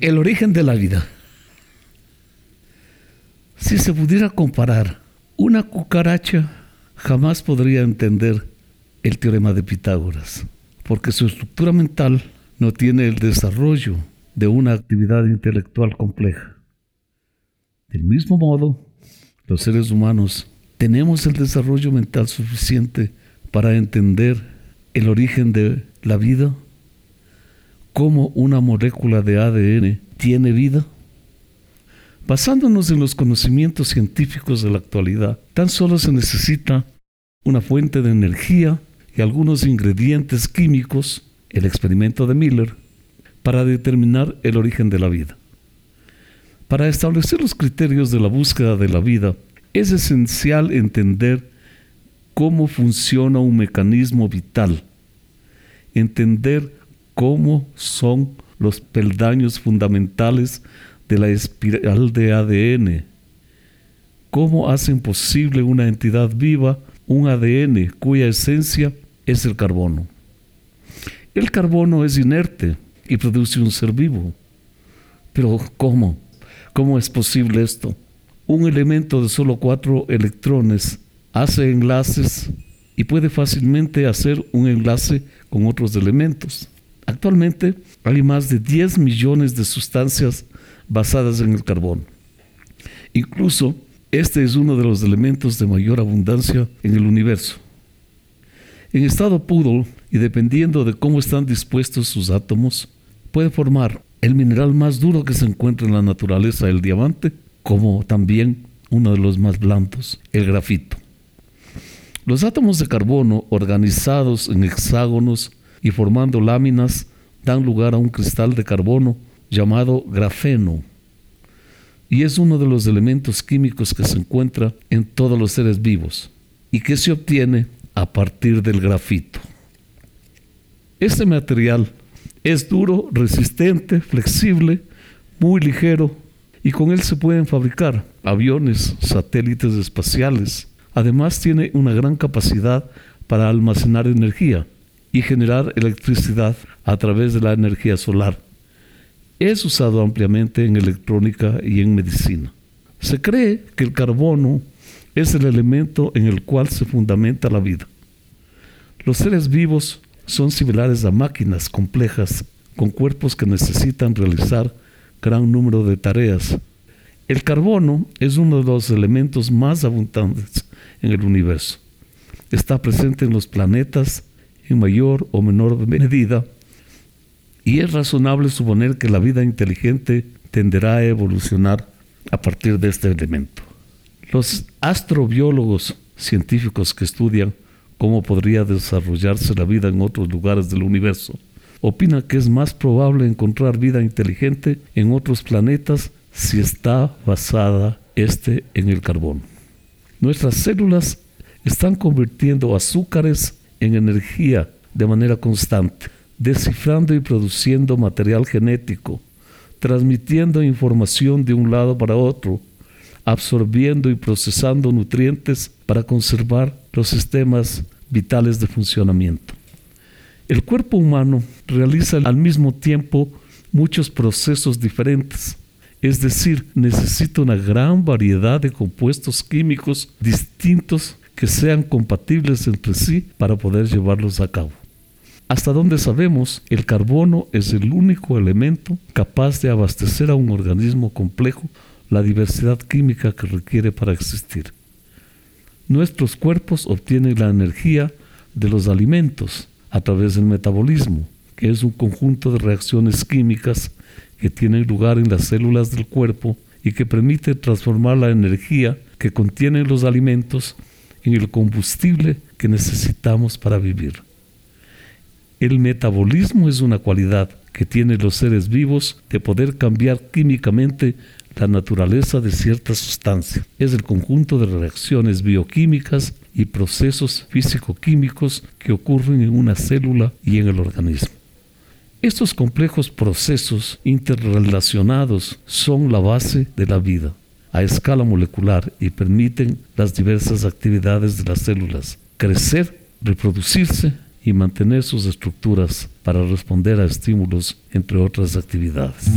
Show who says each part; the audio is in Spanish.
Speaker 1: El origen de la vida. Si se pudiera comparar, una cucaracha jamás podría entender el teorema de Pitágoras, porque su estructura mental no tiene el desarrollo de una actividad intelectual compleja. Del mismo modo, los seres humanos tenemos el desarrollo mental suficiente para entender el origen de la vida, cómo una molécula de ADN tiene vida. Basándonos en los conocimientos científicos de la actualidad, tan solo se necesita una fuente de energía y algunos ingredientes químicos, el experimento de Miller, para determinar el origen de la vida. Para establecer los criterios de la búsqueda de la vida, es esencial entender cómo funciona un mecanismo vital, entender cómo son los peldaños fundamentales de la espiral de ADN, cómo hacen posible una entidad viva, un ADN cuya esencia es el carbono. El carbono es inerte, y produce un ser vivo. Pero ¿cómo? ¿Cómo es posible esto? Un elemento de solo cuatro electrones hace enlaces y puede fácilmente hacer un enlace con otros elementos. Actualmente hay más de 10 millones de sustancias basadas en el carbón. Incluso este es uno de los elementos de mayor abundancia en el universo. En estado puro y dependiendo de cómo están dispuestos sus átomos, puede formar el mineral más duro que se encuentra en la naturaleza, el diamante, como también uno de los más blandos, el grafito. Los átomos de carbono organizados en hexágonos y formando láminas dan lugar a un cristal de carbono llamado grafeno y es uno de los elementos químicos que se encuentra en todos los seres vivos y que se obtiene a partir del grafito. Este material es duro, resistente, flexible, muy ligero y con él se pueden fabricar aviones, satélites espaciales. Además tiene una gran capacidad para almacenar energía y generar electricidad a través de la energía solar. Es usado ampliamente en electrónica y en medicina. Se cree que el carbono es el elemento en el cual se fundamenta la vida. Los seres vivos son similares a máquinas complejas con cuerpos que necesitan realizar gran número de tareas. El carbono es uno de los elementos más abundantes en el universo. Está presente en los planetas en mayor o menor medida y es razonable suponer que la vida inteligente tenderá a evolucionar a partir de este elemento. Los astrobiólogos científicos que estudian cómo podría desarrollarse la vida en otros lugares del universo. Opina que es más probable encontrar vida inteligente en otros planetas si está basada este en el carbono. Nuestras células están convirtiendo azúcares en energía de manera constante, descifrando y produciendo material genético, transmitiendo información de un lado para otro, absorbiendo y procesando nutrientes para conservar los sistemas vitales de funcionamiento. El cuerpo humano realiza al mismo tiempo muchos procesos diferentes, es decir, necesita una gran variedad de compuestos químicos distintos que sean compatibles entre sí para poder llevarlos a cabo. Hasta donde sabemos, el carbono es el único elemento capaz de abastecer a un organismo complejo la diversidad química que requiere para existir. Nuestros cuerpos obtienen la energía de los alimentos a través del metabolismo, que es un conjunto de reacciones químicas que tienen lugar en las células del cuerpo y que permite transformar la energía que contienen los alimentos en el combustible que necesitamos para vivir. El metabolismo es una cualidad que tienen los seres vivos de poder cambiar químicamente la naturaleza de cierta sustancia. Es el conjunto de reacciones bioquímicas y procesos físico-químicos que ocurren en una célula y en el organismo. Estos complejos procesos interrelacionados son la base de la vida a escala molecular y permiten las diversas actividades de las células crecer, reproducirse y mantener sus estructuras para responder a estímulos, entre otras actividades.